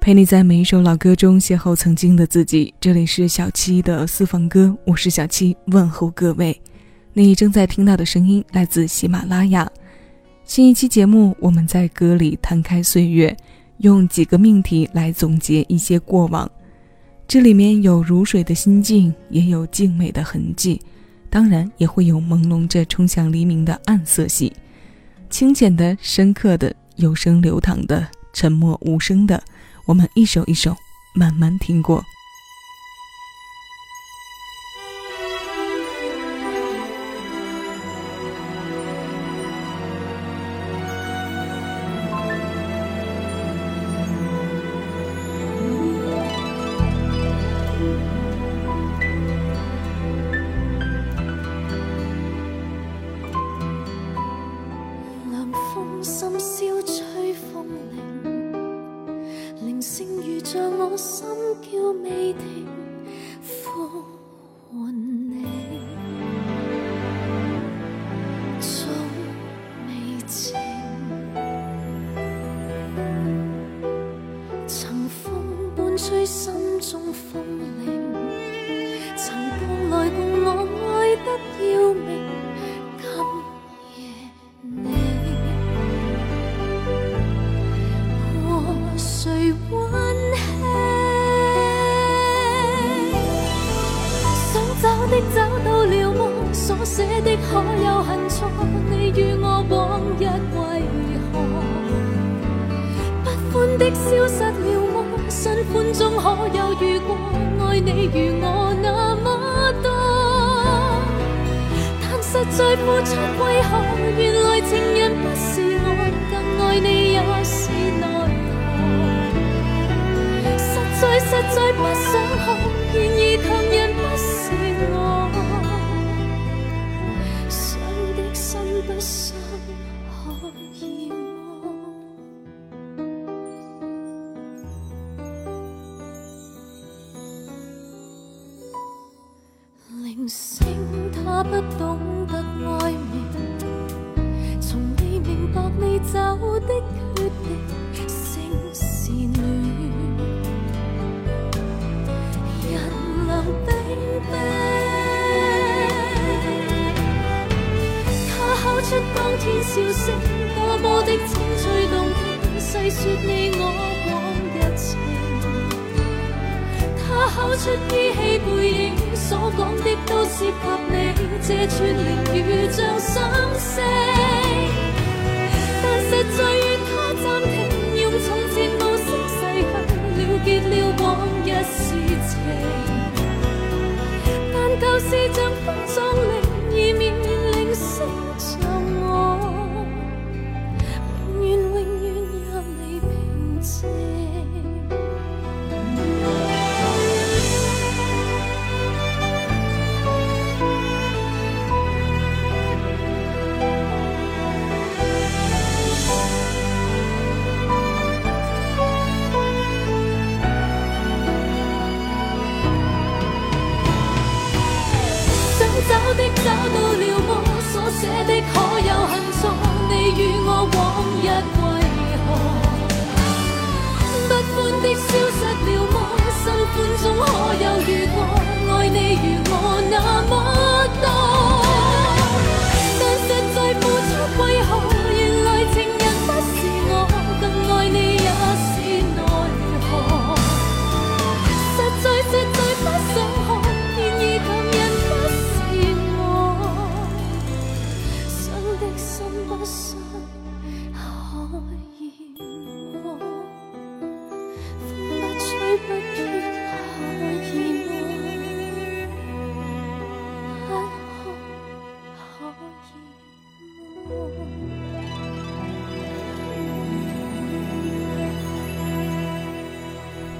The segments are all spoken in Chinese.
陪你在每一首老歌中邂逅曾经的自己。这里是小七的私房歌，我是小七，问候各位。你正在听到的声音来自喜马拉雅。新一期节目，我们在歌里摊开岁月，用几个命题来总结一些过往。这里面有如水的心境，也有静美的痕迹，当然也会有朦胧着冲向黎明的暗色系。清浅的、深刻的、有声流淌的、沉默无声的。我们一首一首慢慢听过。曾共来共我爱得要命，今夜你和谁温馨。想找的找到了吗？所写的可有恨错？你与我往日为何不欢的消失了吗？新欢中可有遇过爱你如？再付出为何？原来情人不是我，更爱你也是奈何。实在实在不想看，然而强人不是我，伤的心不想笑声，多么的清脆动听，细说你我往日情。他口出依稀背影，所讲的都涉及你。这串联如像心声，但实在愿他暂停，用从前模式逝去了结了往日事情。但旧事像风葬灵，以免灵声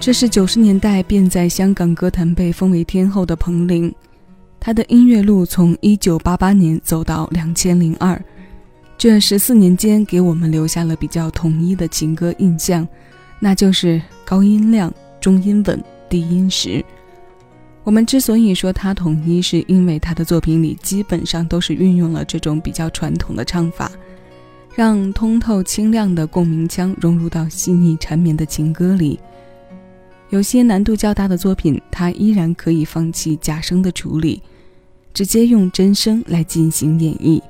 这是九十年代便在香港歌坛被封为天后的彭羚，她的音乐路从一九八八年走到两千零二，这十四年间给我们留下了比较统一的情歌印象，那就是高音亮、中音稳、低音实。我们之所以说它统一，是因为他的作品里基本上都是运用了这种比较传统的唱法，让通透清亮的共鸣腔融入到细腻缠绵的情歌里。有些难度较大的作品，他依然可以放弃假声的处理，直接用真声来进行演绎。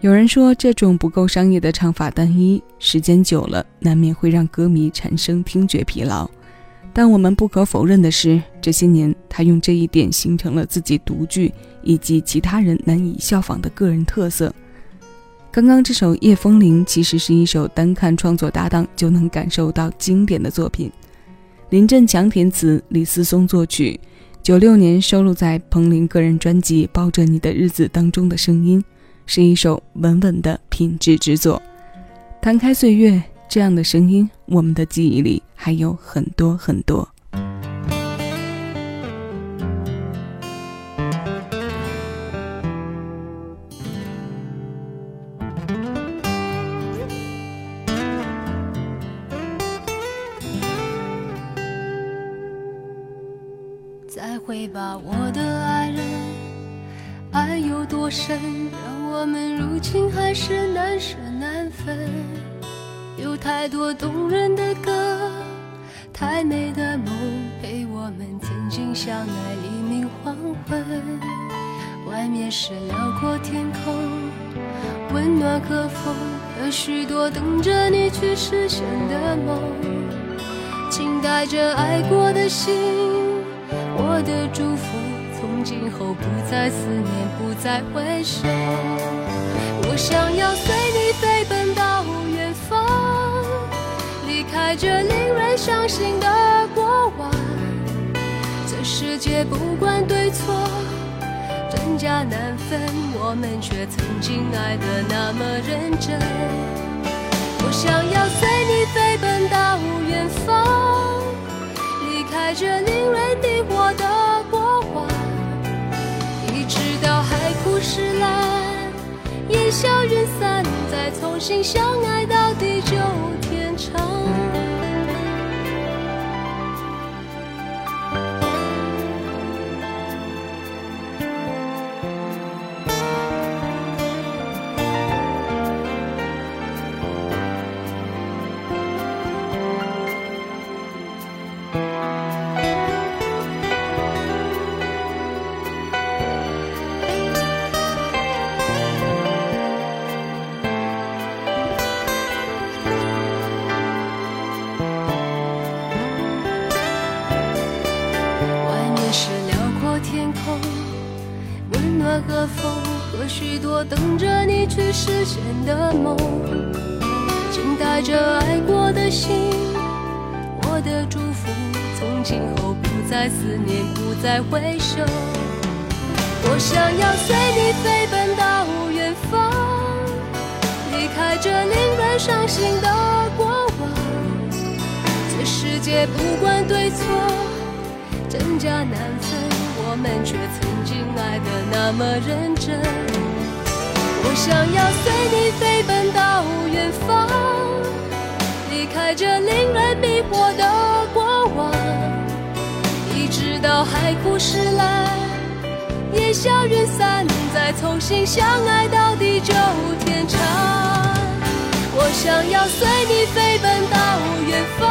有人说，这种不够商业的唱法单一，时间久了难免会让歌迷产生听觉疲劳。但我们不可否认的是，这些年他用这一点形成了自己独具以及其他人难以效仿的个人特色。刚刚这首《夜风铃》其实是一首单看创作搭档就能感受到经典的作品。林振强填词，李思松作曲，九六年收录在彭羚个人专辑《抱着你的日子》当中的声音，是一首稳稳的品质之作。摊开岁月，这样的声音，我们的记忆里还有很多很多。再会吧，我的爱人，爱有多深，让我们如今还是难舍难分。有太多动人的歌，太美的梦，陪我们曾经相爱，黎明黄昏。外面是辽阔天空，温暖和风，和许多等着你去实现的梦。请带着爱过的心。我的祝福，从今后不再思念，不再回首。我想要随你飞奔到远方，离开这令人伤心的过往。这世界不管对错，真假难分，我们却曾经爱得那么认真。我想要随你飞奔到远方。带着令人迷惑的过往，一直到海枯石烂，烟消云散，再重新相爱到地久天长。的梦，请带着爱过的心，我的祝福，从今后不再思念，不再回首。我想要随你飞奔到远方，离开这令人伤心的过往。这世界不管对错，真假难分。我们却曾经爱得那么认真。我想要随你飞奔到远方，离开这令人迷惑的过往，一直到海枯石烂，烟消云散，再重新相爱到地久天长。我想要随你飞奔到远方，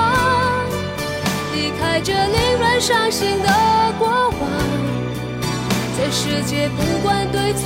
离开这令人伤心的过往。这世界不管对错，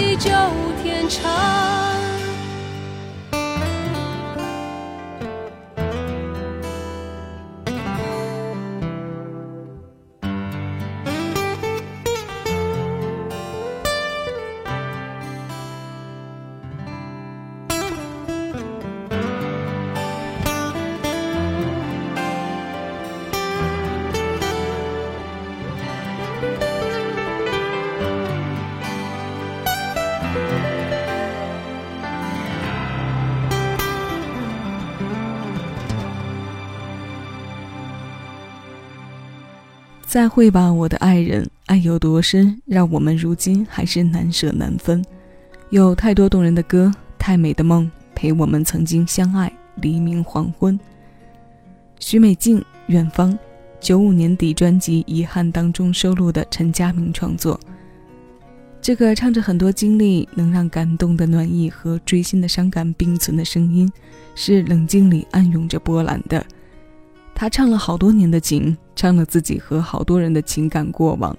地久天长。再会吧，我的爱人，爱有多深，让我们如今还是难舍难分。有太多动人的歌，太美的梦，陪我们曾经相爱，黎明黄昏。许美静，远方，九五年底专辑《遗憾》当中收录的陈佳明创作。这个唱着很多经历，能让感动的暖意和锥心的伤感并存的声音，是冷静里暗涌着波澜的。他唱了好多年的情，唱了自己和好多人的情感过往。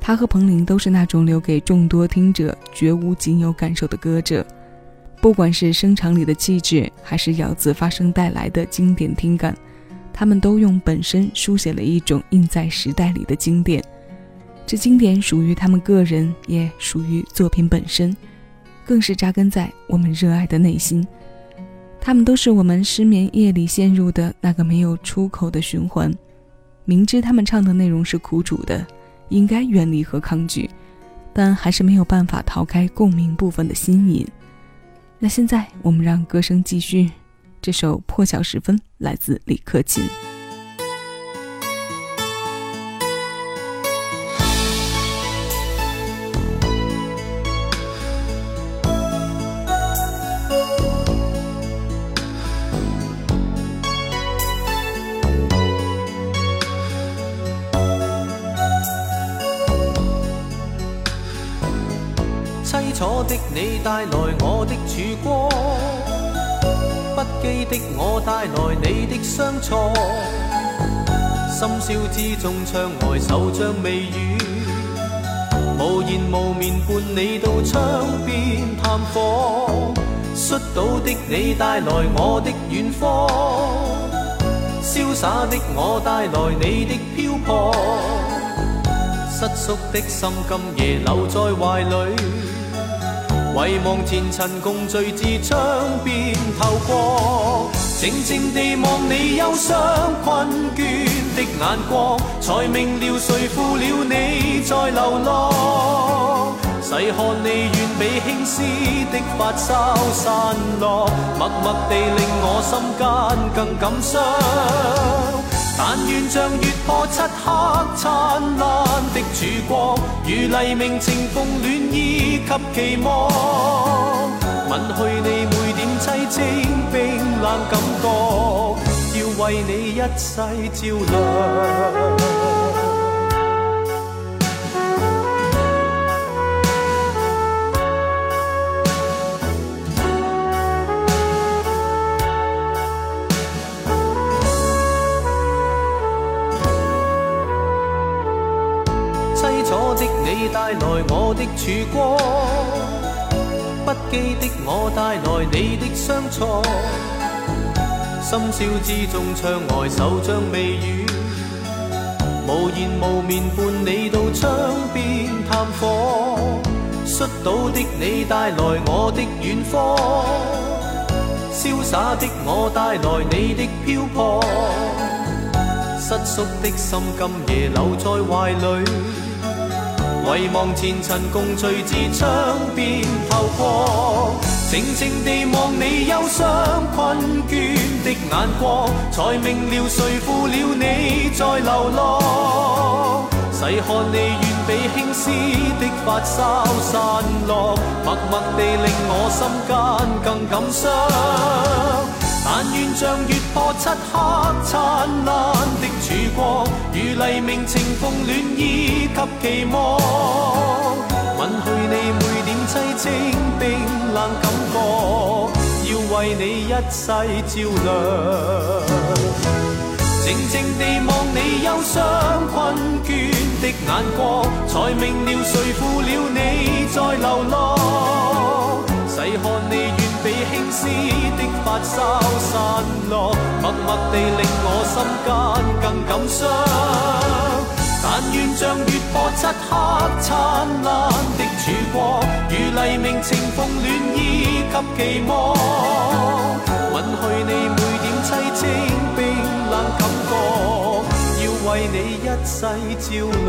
他和彭羚都是那种留给众多听者绝无仅有感受的歌者，不管是声场里的气质，还是咬字发声带来的经典听感，他们都用本身书写了一种印在时代里的经典。这经典属于他们个人，也属于作品本身，更是扎根在我们热爱的内心。他们都是我们失眠夜里陷入的那个没有出口的循环。明知他们唱的内容是苦主的，应该远离和抗拒，但还是没有办法逃开共鸣部分的心瘾。那现在，我们让歌声继续。这首《破晓时分》来自李克勤。带来我的曙光，不羁的我带来你的相错，深宵之中窗外手掌微雨，无言无眠伴你到窗边探访，摔倒的你带来我的远方，潇洒的我带来你的漂泊，失缩的心今夜留在怀里。遗忘前尘，共聚至窗边透过，静静地望你忧伤困倦的眼光，才明了谁负了你在流浪。细看你远比轻丝的发梢散落，默默地令我心间更感伤。但愿像月破漆黑灿烂的曙光，如黎明情逢暖意及期望，吻去你每点凄清冰冷感觉，要为你一世照亮。带来我的曙光，不羁的我带来你的相错。深宵之中，窗外手掌微雨，无言无眠伴你到窗边探访。摔倒的你带来我的远方，潇洒的我带来你的漂泊。失缩的心今夜留在怀里。遗忘前尘，共聚至窗边透过，静静地望你忧伤困倦的眼光，才明了谁负了你在流浪。细看你远比轻丝的发梢散落，默默地令我心间更感伤。但愿像月破漆黑灿烂的曙光，如黎明情逢暖意及期望，吻去你每点凄清冰冷感觉，要为你一世照亮。静静地望你忧伤困倦的眼光，才明了谁负了你在流浪。细看你。轻丝的发梢散落，默默地令我心间更感伤。但愿像月破漆黑灿烂的曙光，如黎明情逢暖意及期望，吻去你每点凄清冰冷感觉，要为你一世照亮。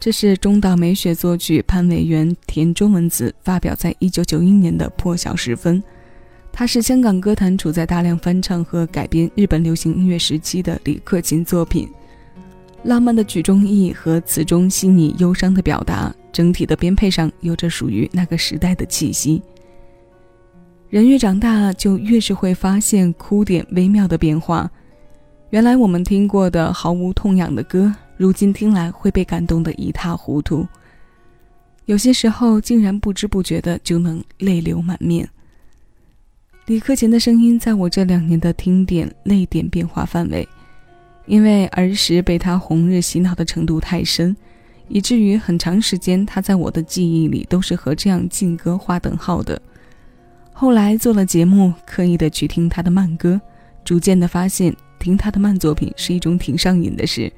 这是中岛美雪作曲，潘伟元填中文词，发表在一九九一年的《破晓时分》。它是香港歌坛处在大量翻唱和改编日本流行音乐时期的李克勤作品。浪漫的曲中意和词中细腻忧伤的表达，整体的编配上有着属于那个时代的气息。人越长大，就越是会发现哭点微妙的变化。原来我们听过的毫无痛痒的歌，如今听来会被感动得一塌糊涂。有些时候，竟然不知不觉的就能泪流满面。李克勤的声音在我这两年的听点、泪点变化范围，因为儿时被他红日洗脑的程度太深，以至于很长时间他在我的记忆里都是和这样劲歌划等号的。后来做了节目，刻意的去听他的慢歌，逐渐的发现。听他的慢作品是一种挺上瘾的事，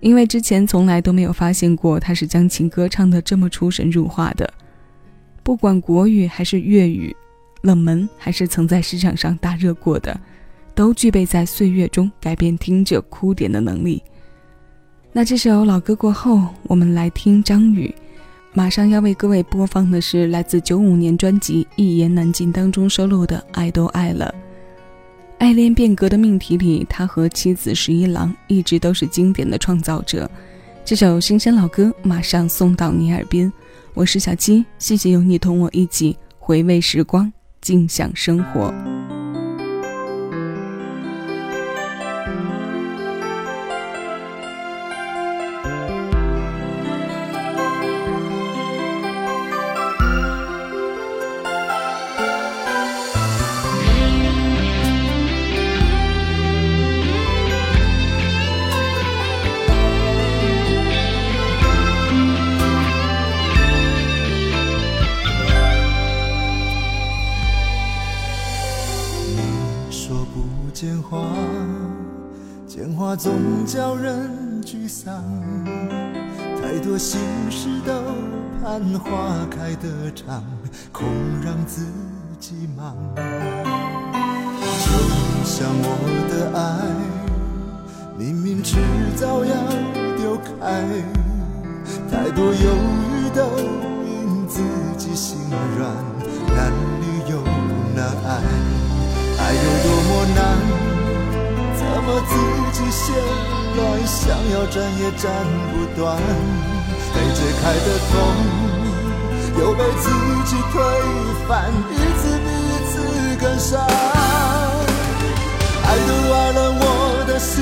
因为之前从来都没有发现过他是将情歌唱得这么出神入化的。不管国语还是粤语，冷门还是曾在市场上大热过的，都具备在岁月中改变听者哭点的能力。那这首老歌过后，我们来听张宇。马上要为各位播放的是来自九五年专辑《一言难尽》当中收录的《爱都爱了》。爱恋变革的命题里，他和妻子十一郎一直都是经典的创造者。这首新鲜老歌马上送到你耳边，我是小七，谢谢有你同我一起回味时光，静享生活。叫人沮丧，太多心事都盼花开得长，空让自己忙。就像我的爱，明明迟早要丢开，太多犹豫都因自己心软，难离又难爱，爱有多么难想要斩也斩不断，被解开的痛又被自己推翻，一次比一次更伤。爱都爱了，我的心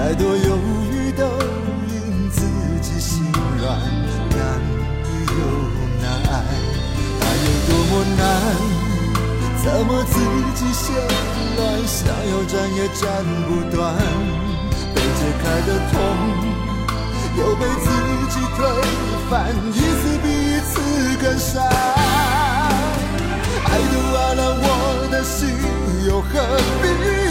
再多犹豫都令自己心软，难又难爱，爱有多么难，怎么自己心乱，想要斩也斩不断，被解开的痛，又被自己推翻，一次比一次更伤，爱都爱了，我的心又何必？